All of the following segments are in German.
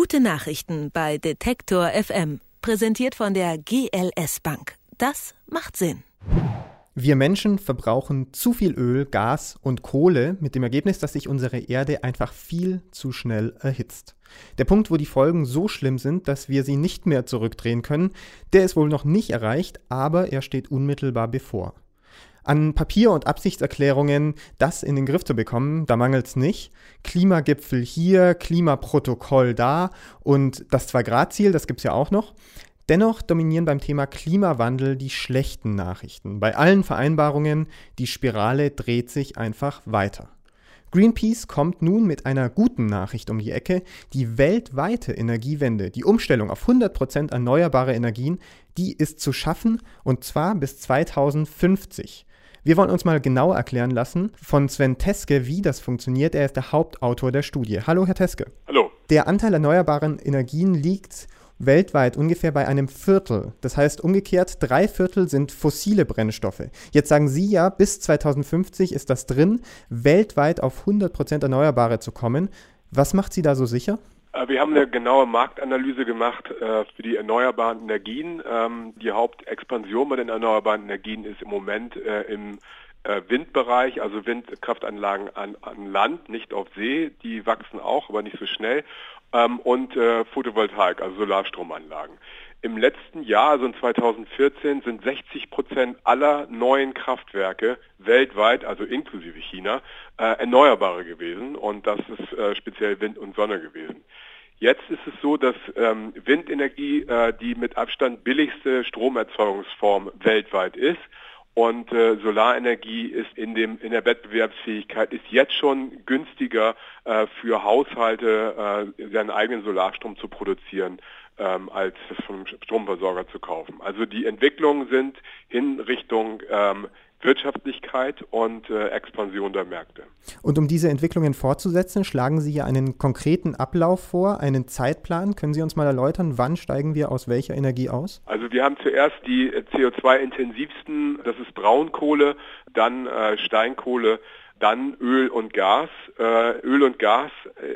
Gute Nachrichten bei Detektor FM. Präsentiert von der GLS Bank. Das macht Sinn. Wir Menschen verbrauchen zu viel Öl, Gas und Kohle mit dem Ergebnis, dass sich unsere Erde einfach viel zu schnell erhitzt. Der Punkt, wo die Folgen so schlimm sind, dass wir sie nicht mehr zurückdrehen können, der ist wohl noch nicht erreicht, aber er steht unmittelbar bevor. An Papier und Absichtserklärungen, das in den Griff zu bekommen, da mangelt es nicht. Klimagipfel hier, Klimaprotokoll da und das 2-Grad-Ziel, das gibt es ja auch noch. Dennoch dominieren beim Thema Klimawandel die schlechten Nachrichten. Bei allen Vereinbarungen, die Spirale dreht sich einfach weiter. Greenpeace kommt nun mit einer guten Nachricht um die Ecke. Die weltweite Energiewende, die Umstellung auf 100% erneuerbare Energien, die ist zu schaffen und zwar bis 2050. Wir wollen uns mal genau erklären lassen von Sven Teske, wie das funktioniert. Er ist der Hauptautor der Studie. Hallo, Herr Teske. Hallo. Der Anteil erneuerbaren Energien liegt weltweit ungefähr bei einem Viertel. Das heißt umgekehrt, drei Viertel sind fossile Brennstoffe. Jetzt sagen Sie ja, bis 2050 ist das drin, weltweit auf 100% Erneuerbare zu kommen. Was macht Sie da so sicher? Äh, wir haben eine genaue Marktanalyse gemacht äh, für die erneuerbaren Energien. Ähm, die Hauptexpansion bei den erneuerbaren Energien ist im Moment äh, im Windbereich, also Windkraftanlagen an, an Land, nicht auf See. Die wachsen auch, aber nicht so schnell ähm, und Photovoltaik, also Solarstromanlagen. Im letzten Jahr, also in 2014, sind 60 Prozent aller neuen Kraftwerke weltweit, also inklusive China, äh, erneuerbare gewesen und das ist äh, speziell Wind und Sonne gewesen. Jetzt ist es so, dass ähm, Windenergie äh, die mit Abstand billigste Stromerzeugungsform weltweit ist und äh, Solarenergie ist in, dem, in der Wettbewerbsfähigkeit ist jetzt schon günstiger äh, für Haushalte, äh, seinen eigenen Solarstrom zu produzieren, ähm, als vom Stromversorger zu kaufen. Also die Entwicklungen sind in Richtung ähm, Wirtschaftlichkeit und äh, Expansion der Märkte. Und um diese Entwicklungen fortzusetzen, schlagen Sie ja einen konkreten Ablauf vor, einen Zeitplan. Können Sie uns mal erläutern, wann steigen wir aus welcher Energie aus? Also wir haben zuerst die CO2-intensivsten, das ist Braunkohle, dann äh, Steinkohle, dann Öl und Gas. Äh, Öl und Gas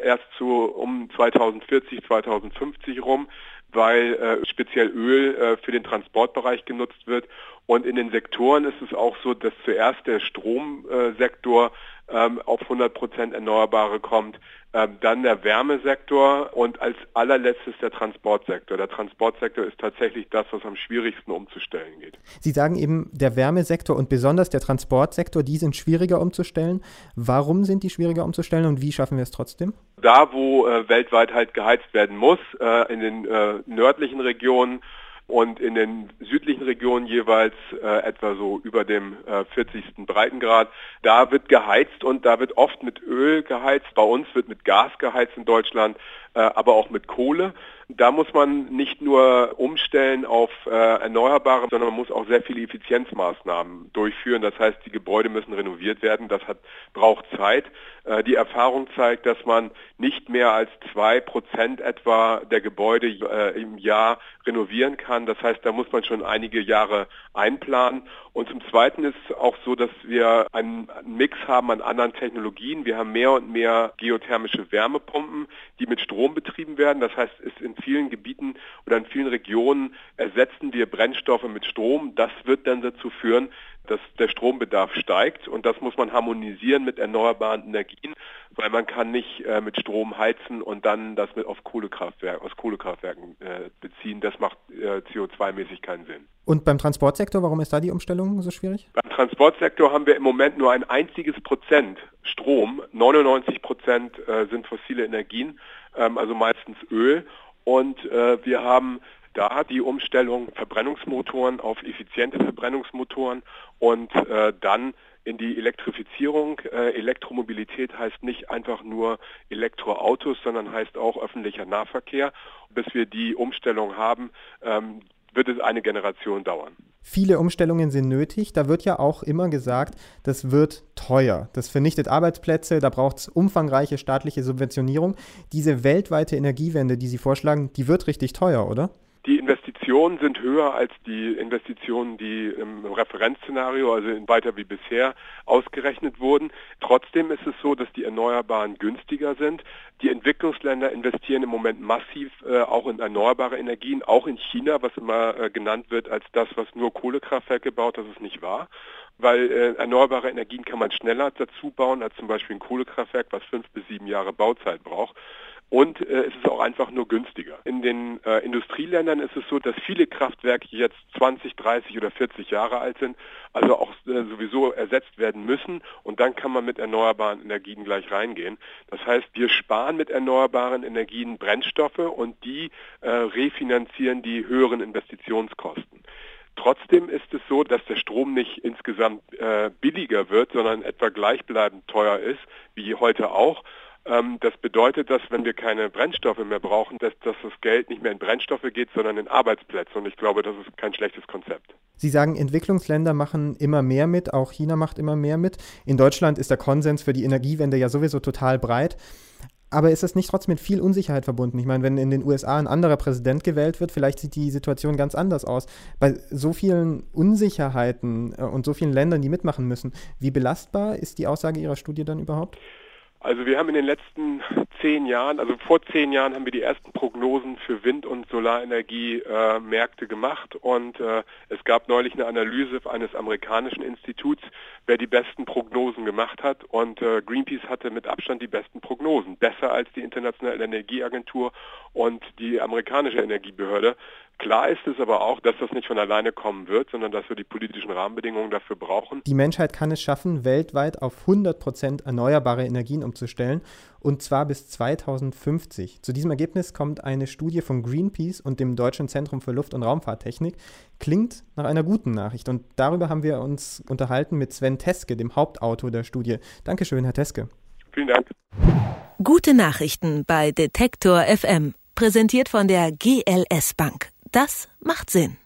erst so um 2040, 2050 rum weil äh, speziell Öl äh, für den Transportbereich genutzt wird. Und in den Sektoren ist es auch so, dass zuerst der Stromsektor ähm, auf 100 Prozent Erneuerbare kommt, ähm, dann der Wärmesektor und als allerletztes der Transportsektor. Der Transportsektor ist tatsächlich das, was am schwierigsten umzustellen geht. Sie sagen eben, der Wärmesektor und besonders der Transportsektor, die sind schwieriger umzustellen. Warum sind die schwieriger umzustellen und wie schaffen wir es trotzdem? Da, wo äh, weltweit halt geheizt werden muss, äh, in den äh, nördlichen Regionen, und in den südlichen Regionen jeweils äh, etwa so über dem äh, 40. Breitengrad. Da wird geheizt und da wird oft mit Öl geheizt. Bei uns wird mit Gas geheizt in Deutschland, äh, aber auch mit Kohle. Da muss man nicht nur umstellen auf äh, Erneuerbare, sondern man muss auch sehr viele Effizienzmaßnahmen durchführen. Das heißt, die Gebäude müssen renoviert werden. Das hat, braucht Zeit. Äh, die Erfahrung zeigt, dass man nicht mehr als zwei Prozent etwa der Gebäude äh, im Jahr renovieren kann. Das heißt, da muss man schon einige Jahre einplanen. Und zum Zweiten ist es auch so, dass wir einen Mix haben an anderen Technologien. Wir haben mehr und mehr geothermische Wärmepumpen, die mit Strom betrieben werden. Das heißt, es in vielen Gebieten oder in vielen Regionen ersetzen wir Brennstoffe mit Strom. Das wird dann dazu führen, dass der Strombedarf steigt und das muss man harmonisieren mit erneuerbaren Energien, weil man kann nicht äh, mit Strom heizen und dann das mit auf Kohlekraftwerk, aus Kohlekraftwerken äh, beziehen. Das macht äh, CO2-mäßig keinen Sinn. Und beim Transportsektor, warum ist da die Umstellung so schwierig? Beim Transportsektor haben wir im Moment nur ein einziges Prozent Strom. 99 Prozent äh, sind fossile Energien, ähm, also meistens Öl. Und äh, wir haben da die Umstellung Verbrennungsmotoren auf effiziente Verbrennungsmotoren und äh, dann in die Elektrifizierung. Äh, Elektromobilität heißt nicht einfach nur Elektroautos, sondern heißt auch öffentlicher Nahverkehr. Bis wir die Umstellung haben, ähm, wird es eine Generation dauern. Viele Umstellungen sind nötig. Da wird ja auch immer gesagt, das wird teuer. Das vernichtet Arbeitsplätze, da braucht es umfangreiche staatliche Subventionierung. Diese weltweite Energiewende, die Sie vorschlagen, die wird richtig teuer, oder? Die Investition Investitionen sind höher als die Investitionen, die im Referenzszenario, also weiter wie bisher, ausgerechnet wurden. Trotzdem ist es so, dass die Erneuerbaren günstiger sind. Die Entwicklungsländer investieren im Moment massiv äh, auch in erneuerbare Energien, auch in China, was immer äh, genannt wird als das, was nur Kohlekraftwerke baut. Das ist nicht wahr weil äh, erneuerbare Energien kann man schneller dazu bauen als zum Beispiel ein Kohlekraftwerk, was fünf bis sieben Jahre Bauzeit braucht. Und äh, es ist auch einfach nur günstiger. In den äh, Industrieländern ist es so, dass viele Kraftwerke jetzt 20, 30 oder 40 Jahre alt sind, also auch äh, sowieso ersetzt werden müssen. Und dann kann man mit erneuerbaren Energien gleich reingehen. Das heißt, wir sparen mit erneuerbaren Energien Brennstoffe und die äh, refinanzieren die höheren Investitionskosten. Trotzdem ist es so, dass der Strom nicht insgesamt äh, billiger wird, sondern etwa gleichbleibend teuer ist, wie heute auch. Ähm, das bedeutet, dass wenn wir keine Brennstoffe mehr brauchen, dass, dass das Geld nicht mehr in Brennstoffe geht, sondern in Arbeitsplätze. Und ich glaube, das ist kein schlechtes Konzept. Sie sagen, Entwicklungsländer machen immer mehr mit, auch China macht immer mehr mit. In Deutschland ist der Konsens für die Energiewende ja sowieso total breit. Aber ist das nicht trotzdem mit viel Unsicherheit verbunden? Ich meine, wenn in den USA ein anderer Präsident gewählt wird, vielleicht sieht die Situation ganz anders aus. Bei so vielen Unsicherheiten äh, und so vielen Ländern, die mitmachen müssen, wie belastbar ist die Aussage Ihrer Studie dann überhaupt? Also wir haben in den letzten zehn Jahren, also vor zehn Jahren haben wir die ersten Prognosen für Wind- und Solarenergiemärkte äh, gemacht. Und äh, es gab neulich eine Analyse eines amerikanischen Instituts, wer die besten Prognosen gemacht hat. Und äh, Greenpeace hatte mit Abstand die besten Prognosen, besser als die Internationale Energieagentur und die amerikanische Energiebehörde. Klar ist es aber auch, dass das nicht von alleine kommen wird, sondern dass wir die politischen Rahmenbedingungen dafür brauchen. Die Menschheit kann es schaffen, weltweit auf 100 Prozent erneuerbare Energien umzustellen, und zwar bis 2050. Zu diesem Ergebnis kommt eine Studie von Greenpeace und dem Deutschen Zentrum für Luft- und Raumfahrttechnik. Klingt nach einer guten Nachricht und darüber haben wir uns unterhalten mit Sven Teske, dem Hauptautor der Studie. Dankeschön, Herr Teske. Vielen Dank. Gute Nachrichten bei Detektor FM, präsentiert von der GLS Bank. Das macht Sinn.